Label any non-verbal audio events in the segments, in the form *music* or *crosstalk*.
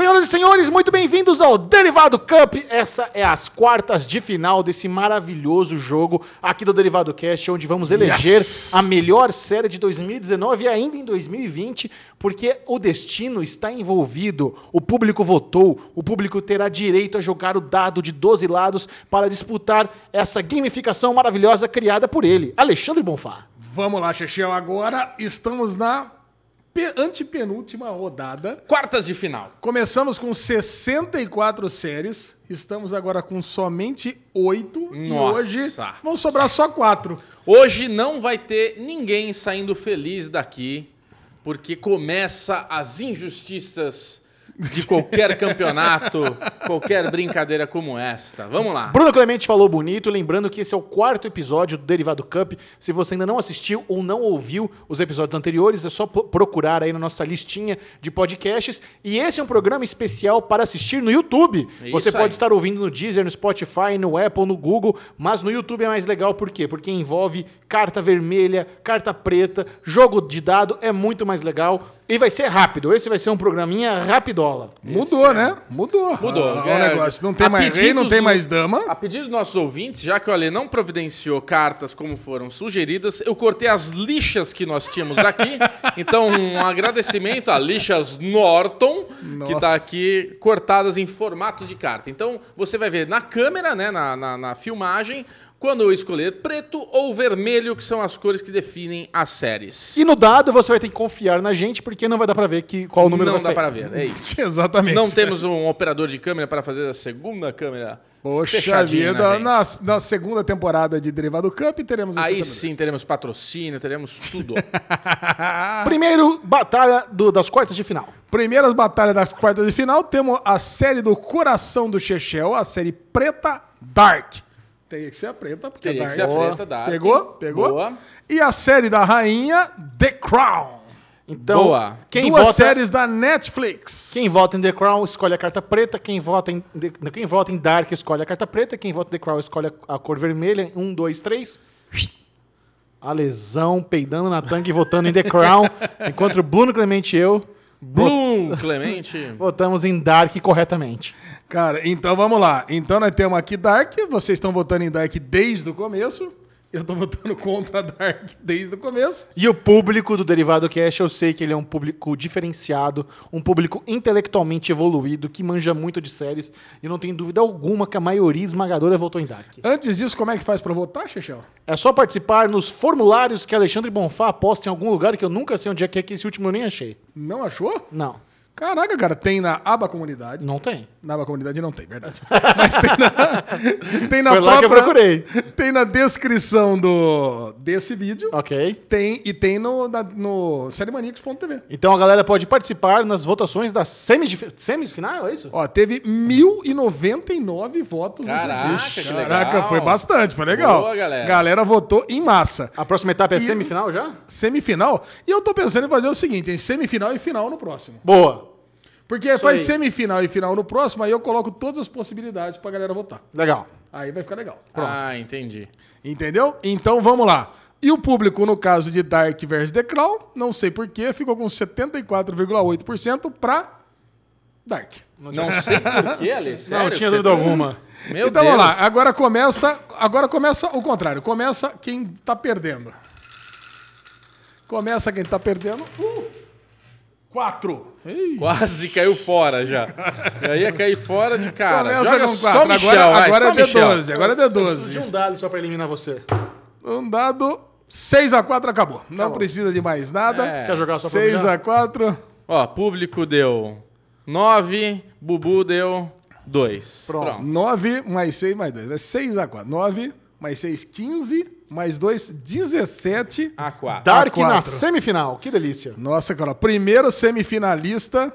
Senhoras e senhores, muito bem-vindos ao Derivado Cup. Essa é as quartas de final desse maravilhoso jogo aqui do Derivado Cast, onde vamos eleger Yes! a melhor série de 2019 e ainda em 2020, porque o destino está envolvido. O público votou, o público terá direito a jogar o dado de 12 lados para disputar essa gamificação maravilhosa criada por ele, Alexandre Bonfá. Vamos lá, Chechel. Agora estamos na antepenúltima rodada. Quartas de final. Começamos com 64 séries. Estamos agora com somente 8. E Nossa. hoje vão sobrar só 4. Hoje não vai ter ninguém saindo feliz daqui, porque começa as injustiças de qualquer campeonato, qualquer brincadeira como esta. Vamos lá. Bruno Clemente falou bonito, lembrando que esse é o quarto episódio do Derivado Cup. Se você ainda não assistiu ou não ouviu os episódios anteriores, é só pro- procurar aí na nossa listinha de podcasts. E esse é um programa especial para assistir no YouTube. Isso você pode aí. estar ouvindo no Deezer, no Spotify, no Apple, no Google, mas no YouTube é mais legal por quê? Porque envolve carta vermelha, carta preta, jogo de dado, é muito mais legal e vai ser rápido. Esse vai ser um programinha Mudou, né? Mudou. Mudou. Ah, É, o negócio. Não tem mais rei, não tem mais dama. A pedido dos nossos ouvintes, já que o Ale não providenciou cartas como foram sugeridas, eu cortei as lixas que nós tínhamos aqui. *laughs* então, um agradecimento a lixas Norton, que está Nossa. aqui cortadas em formato de carta. Então, você vai ver na câmera, né, na, na, na filmagem, quando eu escolher preto ou vermelho, que são as cores que definem as séries. E no dado você vai ter que confiar na gente, porque não vai dar pra ver que, qual o número não vai dá sair. para ver, é isso. *laughs* Exatamente. Não temos um operador de câmera para fazer a segunda câmera Poxa fechadinha vida, na na, na segunda temporada de Derivado Cup teremos Aí também. sim teremos patrocínio, teremos tudo. *laughs* Primeiro, batalha do- das quartas de final. Primeiras batalhas das quartas de final, temos a série do Coração do Chechel, a série Preta Dark. Teria que ser a preta, porque Teria é que Dark. ser a preta da Pegou? Pegou? Boa. E a série da rainha, The Crown. Então, Boa. quem Duas vota, séries da Netflix. quem vota em The Crown escolhe a carta preta, quem vota em, The- quem vota em Dark escolhe a carta preta, quem vota em The Crown escolhe a, a cor vermelha. Um, dois, três. A lesão, peidando na tanque e votando em The Crown, *laughs* enquanto o Bruno Clemente e eu Bloom, Clemente. *laughs* votamos em Dark corretamente. Cara, então vamos lá. Então nós temos aqui Dark. Vocês estão votando em Dark desde o começo. Eu tô votando contra Dark desde o começo. E o público do Derivado Cash, eu sei que ele é um público diferenciado, um público intelectualmente evoluído, que manja muito de séries, e não tenho dúvida alguma que a maioria esmagadora votou em Dark. Antes disso, como é que faz pra votar, Chechel? É só participar nos formulários que Alexandre Bonfá posta em algum lugar que eu nunca sei onde é que é, que esse último eu nem achei. Não achou? Não, Caraca, cara, tem na aba comunidade. não tem. Na comunidade não tem, verdade. *laughs* Mas tem na, tem na Foi lá que eu procurei. Tem na descrição do, desse vídeo. Ok. Tem, e tem no, na, no. Então a galera pode participar nas votações semis, semifinal, é isso? Ó, teve 1099 votos. nesse Caraca, vídeo. que Caraca, foi bastante, foi legal. Boa, galera. Galera votou em massa. A próxima etapa é E- semifinal já? Semifinal. E eu tô pensando em fazer o seguinte, em semifinal e final no próximo. Boa. Porque faz aí. semifinal e final no próximo, aí eu coloco todas as possibilidades pra galera votar. Legal. Aí vai ficar legal. Ah, entendi. Entendeu? Então vamos lá. E o público, no caso de Dark vs The Crown, não sei porquê, ficou com 74,8% pra Dark. Não sei porquê, Ale. Sério não tinha dúvida tá- alguma. Meu então Deus. vamos lá. Agora começa, agora começa o contrário. Começa quem tá perdendo. Começa quem tá perdendo. Uh, quatro. Ei. Quase caiu fora já. *laughs* Já ia cair fora de cara. Começa Joga com só quatro. Michel, agora vai, agora só é Michel. D12. Agora é Preciso de D12. um dado só pra eliminar você. Um dado 6 a 4 acabou. Não Acabou. precisa de mais nada. É. Quer jogar só pra 6 humilhar? a 4. Ó, público deu 9, Bubu deu 2. Pronto. 9 mais 6 mais 2. É 6 a 4. 9 mais 6, 15. Mais 2, 17. A4. Dark quatro. na semifinal. Que delícia. Nossa, cara. Primeiro semifinalista,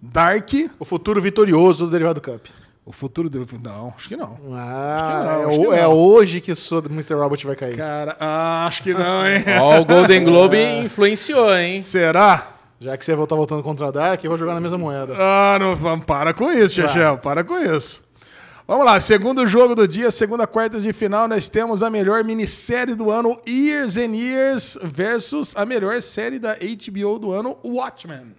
Dark. O futuro vitorioso do Derivado Cup. O futuro do. Não, acho que não. Ah, que não, é, acho que é não. hoje que o Mr. Robot vai cair. Cara, ah, acho que não, hein? Ó, o Golden Globe *laughs* influenciou, hein? Será? Já que você vai estar voltando contra a Dark, eu vou jogar na mesma moeda. Ah, não, para com isso, Chechel. Para com isso. Vamos lá, segundo jogo do dia, segunda quarta de final, nós temos a melhor minissérie do ano, Years and Years, versus a melhor série da HBO do ano, Watchmen.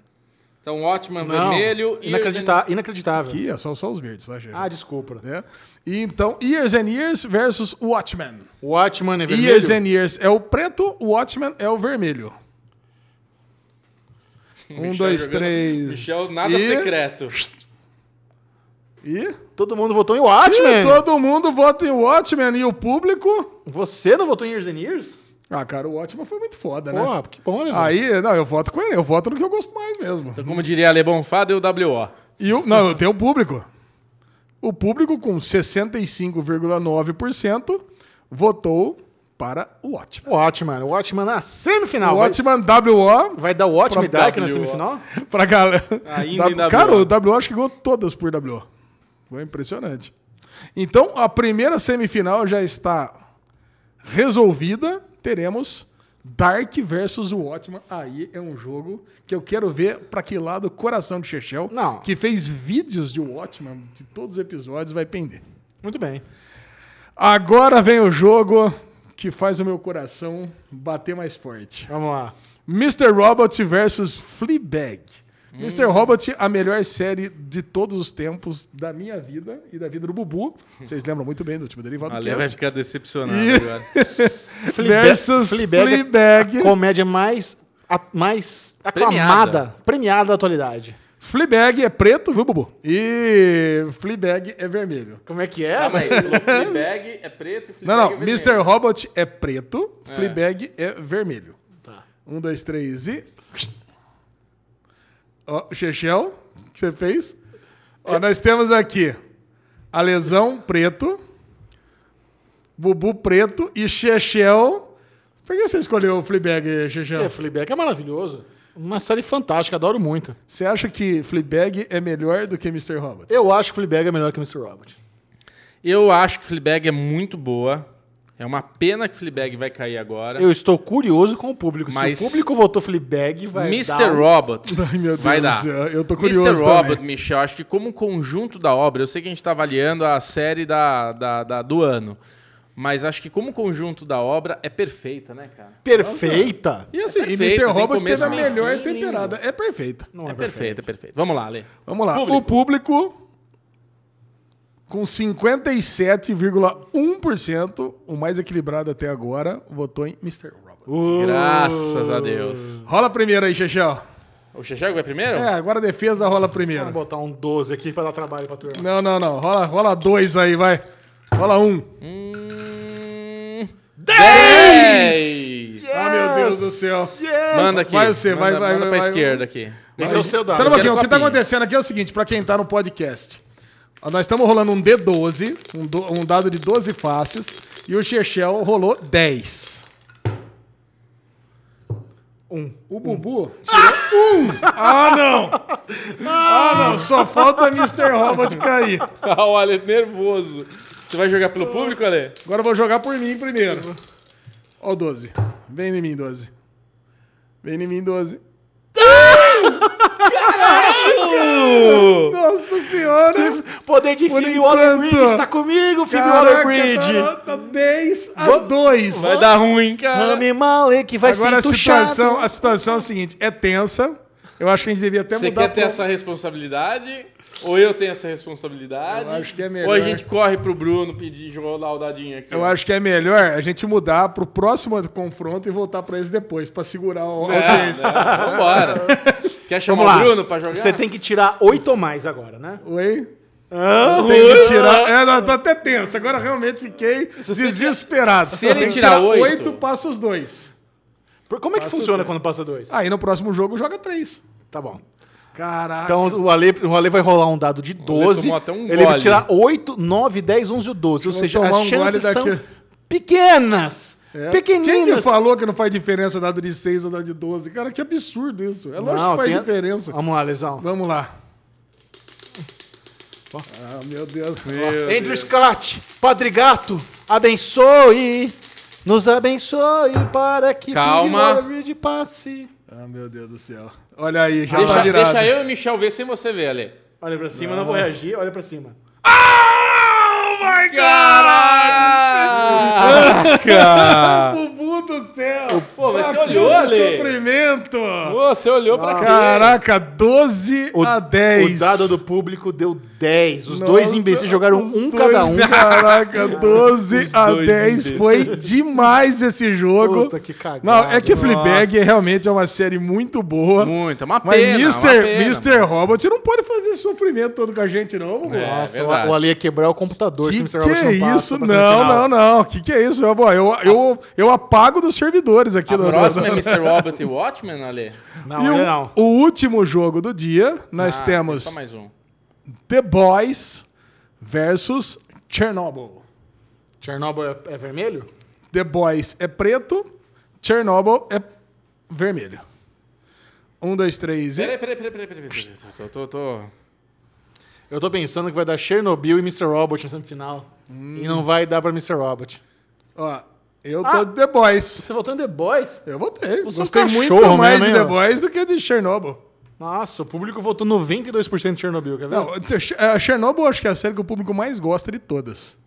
Então, Watchman Não, vermelho e inacredita- inacreditável. Aqui é só, só os verdes, tá, gente? Ah, desculpa. Né? E então, Years and Years versus Watchmen. Watchman é vermelho. Years and Years é o preto, Watchmen é o vermelho. *laughs* Um, Michel dois, jogando- três. Michel, nada e... secreto. E... Todo mundo votou em Watchmen. E todo mundo vota em Watchmen e o público. Você não votou em Years and Years? Ah, cara, o Watchmen foi muito foda, né? Porra, que bom, né? Aí, não, eu voto com ele, eu voto no que eu gosto mais mesmo. Então, como diria Ale Bonfá, deu WO. E o, não, tem o público. O público, com 65,9%, votou para o Watchmen. Watchman. Watchman na semifinal. O Vai- Watchmen WO Vai, dar Watchmen e Pro Dark na semifinal? pra galera. Ainda em WO. *laughs* Cara, o WO acho que ganhou todas por WO. Foi impressionante. Então, a primeira semifinal já está resolvida. Teremos Dark versus Watchman. Aí é um jogo que eu quero ver para que lado o coração de Chechel, Não. que fez vídeos de Watchman de todos os episódios, vai pender. Muito bem. Agora vem o jogo que faz o meu coração bater mais forte. Vamos lá. Mr. Robot versus Fleabag. Mr. Robot, a melhor série de todos os tempos da minha vida e da vida do Bubu. Vocês lembram muito bem do último derivado Ale vai ficar decepcionado E- agora. *laughs* Versus Fleabag, Fleabag. comédia mais, a- mais aclamada, premiada. da atualidade. Fleabag é preto, viu, Bubu? E Fleabag é vermelho. Como é que é? Ah, mas Fleabag é preto e Não, Fleabag não. é vermelho. Mr. Robot é preto, Fleabag é vermelho. Tá. Um, dois, três e. Ó, o Chechel, o que você fez? Ó, nós temos aqui a lesão preto, Bubu preto e Chechel. Por que você escolheu o Fleabag, Chechel? É, Fleabag é maravilhoso. Uma série fantástica, adoro muito. Você acha que Fleabag é melhor do que Mr. Robot? Eu acho que Fleabag é melhor que Mr. Robot. Eu acho que Fleabag é muito boa. É uma pena que Fleabag vai cair agora. Eu estou curioso com o público. Mas- Se o público votou Fleabag, vai Mr. dar... um- Robot *laughs* Ai, meu Deus vai dar. eu tô curioso Mr. também. Robot, Michel, acho que como conjunto da obra, eu sei que a gente está avaliando a série da, da- da- do ano, mas acho que como conjunto da obra é perfeita, né, cara? E Perfeita. assim, É e perfeito, Mr. Robot teve a melhor fim, temperada. É perfeita. Não é perfeito, é perfeito. Vamos lá, Lê. Vamos lá. Público. O público, com 57,1%, o mais equilibrado até agora, votou em Mr. Robot. Uh. Graças a Deus. Rola primeiro aí, Chechel. O Chechego vai primeiro? É, agora a defesa rola Vamos primeiro. botar um 12 aqui pra dar trabalho pra turma. Não, não, não. Rola, rola dois aí, vai. Rola um. Hum... 10! 10! Ah, meu Deus do céu. Manda aqui. Vai você, vai, manda, vai, Manda vai, pra vai. esquerda aqui. Esse é o seu dado. Então, o que tá acontecendo aqui é o seguinte, pra quem tá no podcast. Nós estamos rolando um D12, um, do- um dado de 12 faces, e o Chechel rolou 10. Um. O Bubu tirou um. *laughs* Ah, não! Ah, não! Só falta Mr. Robot cair. *laughs* Ah, o Ale nervoso. Você vai jogar pelo público, Ale? Agora eu vou jogar por mim primeiro. Ó o 12. Vem em mim, 12. Vem em mim, 12. Nossa senhora! Poder de Por Phoebe. Waller-Bridge está comigo, Phoebe Waller-Bridge. tá, tá 10 a Vamos- 2. Vai dar ruim, cara. Rami Malek vai Agora a ser tuchado. situação, a situação é a seguinte: é tensa. Eu acho que a gente devia até Você mudar. quer ter pro- essa responsabilidade? Ou eu tenho essa responsabilidade? Eu acho que é Ou a melhor. gente corre pro Bruno pedir rolar o dadinho aqui? Eu acho que é melhor a gente mudar pro próximo confronto e voltar pra esse depois, pra segurar a É, audiência. Vambora. *laughs* Quer chamar Vamos lá. o Bruno pra jogar? Você tem que tirar oito ou mais agora, né? Oi? Eu tenho que tirar. É, não, tô até tenso. Agora realmente fiquei você desesperado. se ele Tem que tirar oito- passa os dois. Por- Como é que Passa os funciona dois. quando passa dois? Aí no próximo jogo joga três. Tá bom. Caraca. Então o Ale, o Ale vai rolar um dado de 12. tomou até um ele vai gole. tirar 8, 9, 10, 11 ou 12. Ou seja, tomar as um chances são daqui. pequenas. É. Pequeninas. Quem que falou que não faz diferença dado de 6 ou dado de 12? Cara, que absurdo isso. É lógico Não, que faz tem- diferença. Vamos lá, Lesão. Vamos lá. Ah, meu Deus. Meu Andrew Deus. Scott, Padre Gato, abençoe. Nos abençoe para que Calma. Waller-Bridge passe. Ah, meu Deus do céu. Olha aí, já Deixa, tá virado. deixa eu e o Michel ver sem você ver, Ale. Olha pra cima, não, vou reagir. Olha pra cima. Oh my Caraca! *laughs* Bubu do céu! Pô, mas você olhou, Ale. Sofrimento! Ô, Você olhou pra cá. Caraca, 12 O, a 10. o dado do público deu 10. Os Nossa, dois imbecis jogaram um dois- cada um. *laughs* Caraca, 12 Os a dois 10 imbecis. foi demais esse jogo. Puta que cagada. Não, é que Nossa. Fleabag é realmente é uma série muito boa. Muito, é uma Mas pena. Mr. uma pena, Mr. Robot não pode fazer esse sofrimento todo com a gente, não, pô. É, Nossa, verdade. o, Ali ia quebrar o computador se Que o Mr. que Robot é não passa isso? Não, não, não. Que que é isso? Eu, eu, eu, eu apago dos servidores aqui A do, do- próxima é Mr. Robot e Watchmen, Ale? Não, E o, não. o último jogo do dia, nós Ah, temos Só mais um. The Boys versus Chernobyl. Chernobyl é, é vermelho? The Boys é preto, Chernobyl é vermelho. Um, dois, três e... Peraí, peraí, peraí, peraí, peraí. peraí. Tô, tô, tô. Eu tô pensando que vai dar Chernobyl e Mr. Robot na semifinal. E não vai dar pra Mr. Robot. Ó, eu tô Ah. de The Boys. Você votou em The Boys? Eu votei. Você é um Gostei cachorro muito mais mesmo, de The? Boys do que de Chernobyl. Nossa, o público votou 92% de Chernobyl, quer ver? Não, a Chernobyl acho que é a série que o público mais gosta de todas.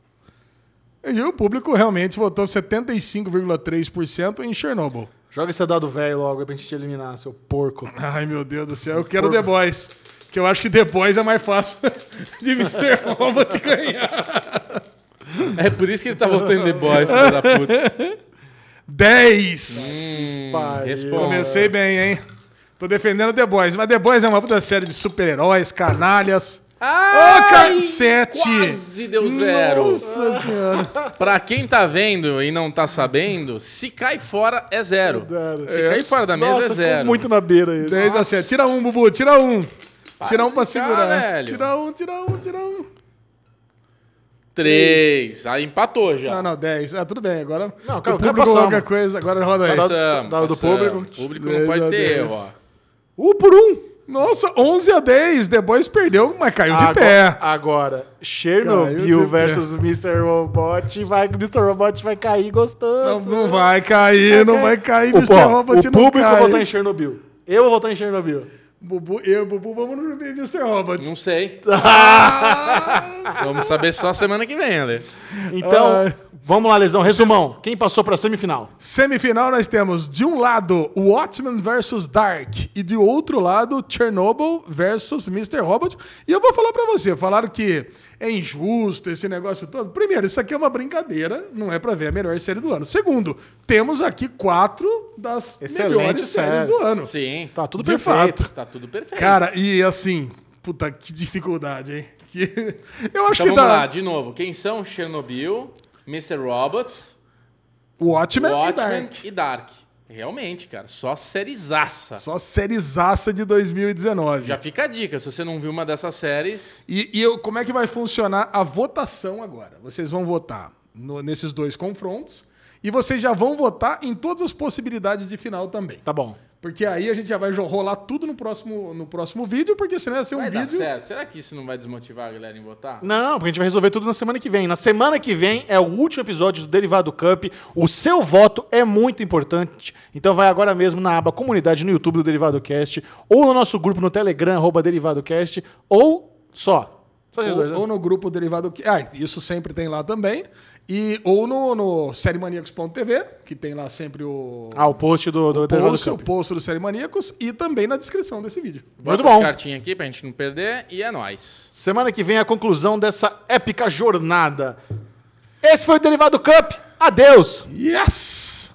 E o público realmente votou 75,3% em Chernobyl. Joga esse dado velho logo aí pra gente te eliminar, seu porco. Ai, meu Deus do céu. Eu quero The Boys. Que eu acho que The Boys é mais fácil *laughs* de Mr. Robot ganhar. É por isso que ele tá votando em The Boys, filho da puta. 10! Hum, responda. Comecei bem, hein? Tô defendendo The Boys. Mas The Boys é uma puta série de super-heróis, canalhas. Ô, Ai, cacete! Quase deu zero. Nossa senhora. Pra quem tá vendo e não tá sabendo, se cai fora é zero. Zero. Se cair fora da mesa Nossa, é zero. muito na beira isso. 10 a 7. Tira um, Bubu. Tira um. tira um pra ficar, segurar. velho. Tira um, tira um, tira um. Três. Aí empatou já. Não, não, 10. Ah, tudo bem. Agora Não, cara, o público passamos. qualquer coisa. Agora roda aí. Passamos, do passamos. público. O público não Dez pode ter dez. erro, ó. Um por um. Nossa, 11 a 10. The Boys perdeu, mas caiu de agora, pé. Agora, Chernobyl versus Mr. Robot. Vai, Mr. Robot vai cair Não, gostoso. não vai cair, não vai cair. O, Mr. ó, Robot o não público vai votar em Chernobyl. Eu vou votar em Chernobyl. Bubu, eu, Bubu, vamos no Mr. Robot. Não sei. *laughs* Vamos saber só semana que vem, Ale. Então, Ai. Vamos lá, Lesão. Resumão. Quem passou pra semifinal? Semifinal nós temos de um lado Watchmen versus Dark e de outro lado Chernobyl versus Mr. Robot. E eu vou falar pra você, falaram que é injusto esse negócio todo. Primeiro, isso aqui é uma brincadeira, não é pra ver a melhor série do ano. Segundo, temos aqui quatro das Excelentes melhores séries séries. do ano. Sim. Tá tudo De perfeito. fato. Tá tudo perfeito. Cara, e assim, puta, que dificuldade, hein? *laughs* Eu acho então que vamos dá lá, de novo. Quem são Chernobyl, Mr. Robot, Watchmen, e Watchmen Dark. e Dark. Realmente, cara, só sériezaça. Só sériezaça de 2019. Já fica a dica, se você não viu uma dessas séries, E, e eu- como é que vai funcionar a votação agora? Vocês vão votar no- nesses dois confrontos e vocês já vão votar em todas as possibilidades de final também. Tá bom. Porque aí a gente já vai rolar tudo no próximo, no próximo vídeo, porque senão ia ser um vai dar vídeo. certo. Será que isso não vai desmotivar a galera em votar? Não, porque a gente vai resolver tudo na semana que vem. Na semana que vem é o último episódio do Derivado Cup. O seu voto é muito importante. Então vai agora mesmo na aba comunidade no YouTube do Derivado Cast, ou no nosso grupo no Telegram, arroba Derivado Cast, ou só. Só esses dois, né? Ou, ou no grupo derivado. Ah, isso sempre tem lá também. E, ou no, no sériemaníacos.tv, que tem lá sempre o, Ah, o post do, do Derivado post, o Cup. post do Série Maníacos e também na descrição desse vídeo. Bota Muito bom. cartinhas aqui pra gente não perder e é nóis. Semana que vem a conclusão dessa épica jornada. Esse foi o Derivado Cup. Adeus! Yes!